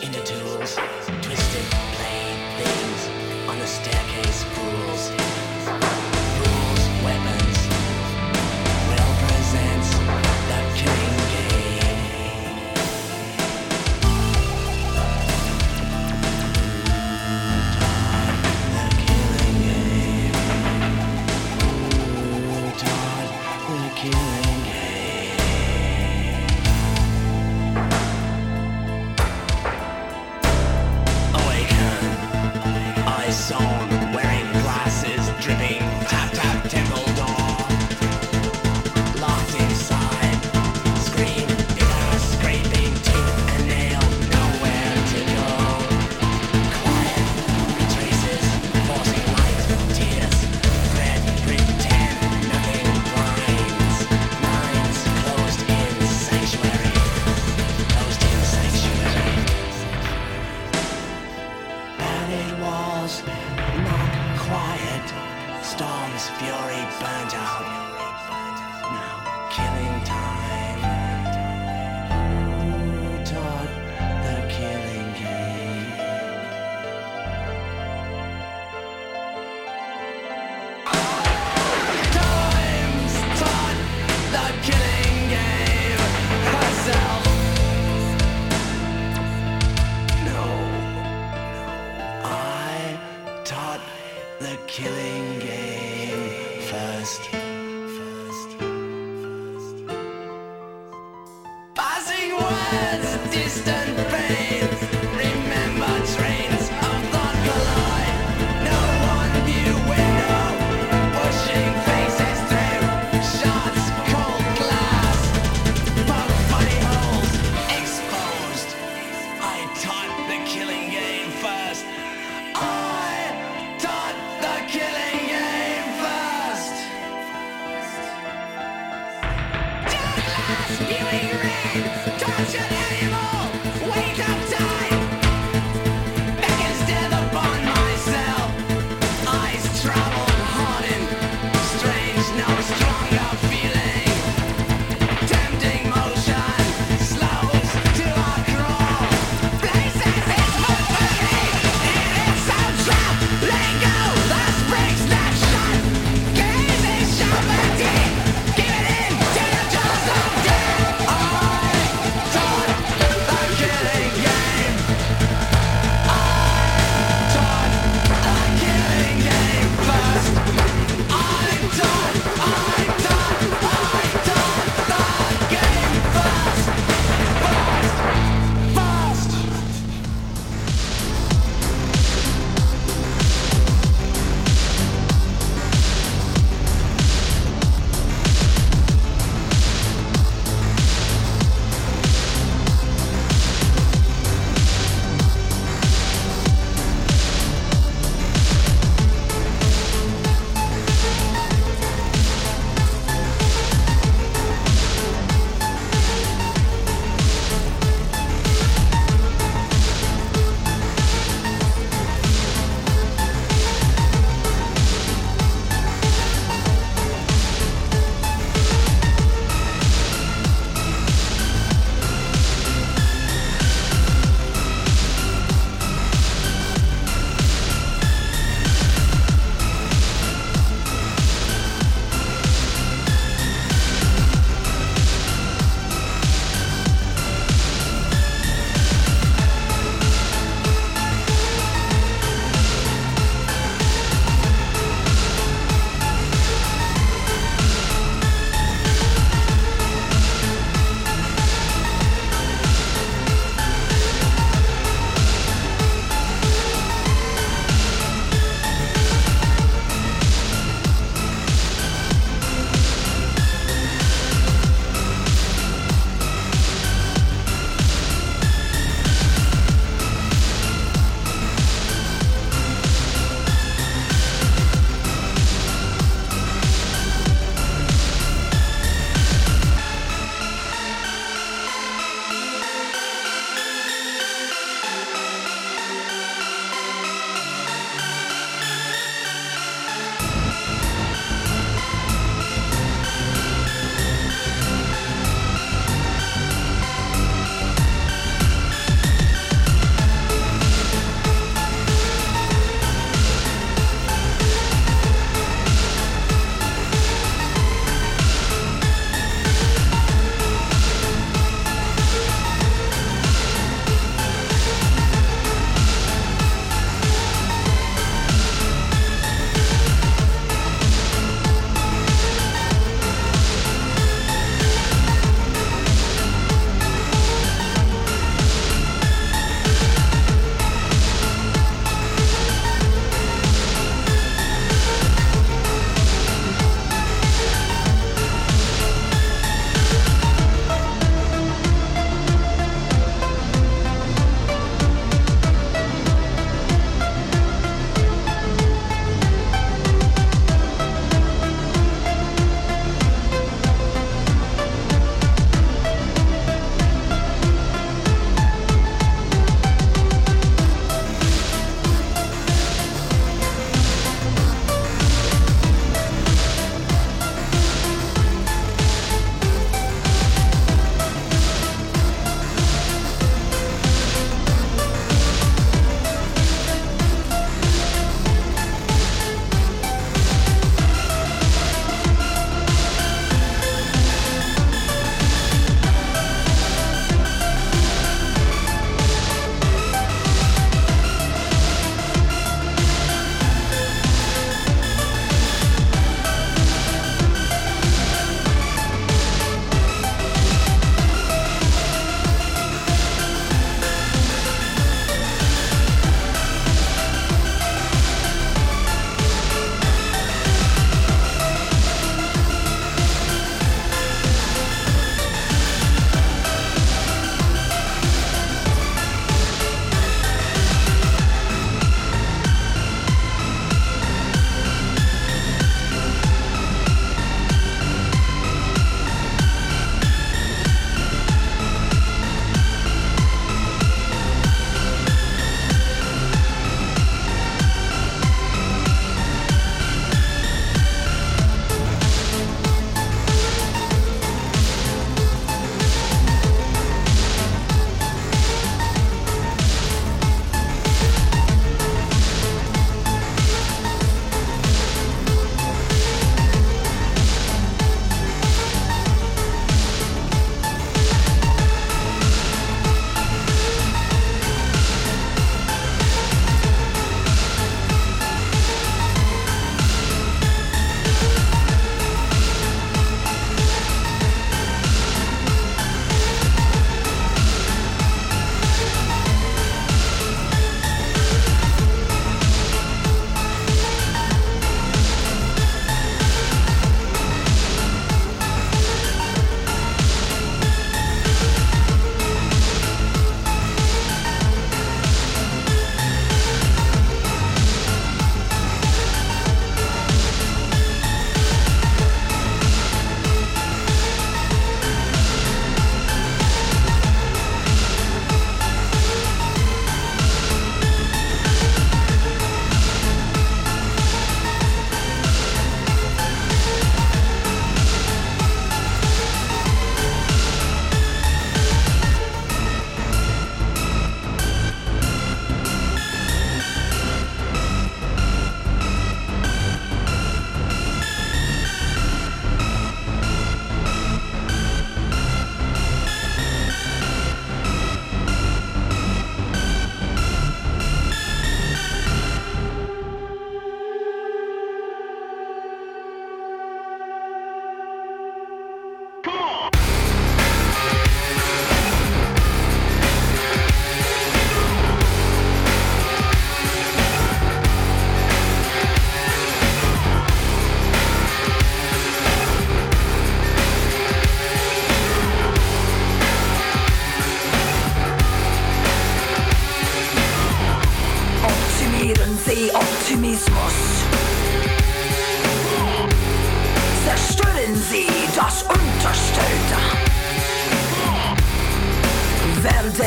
into tools. Twisted, played things on the staircase fools.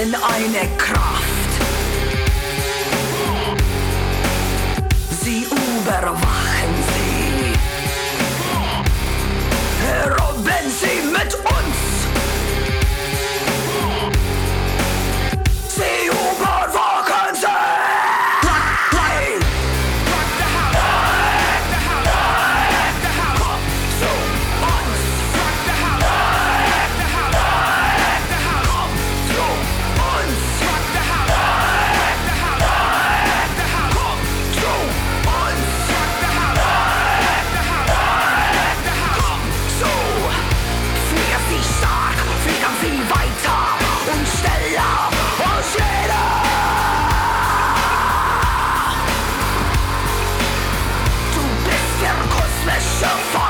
Werden eine Kraft. Kosmische Wahrheit.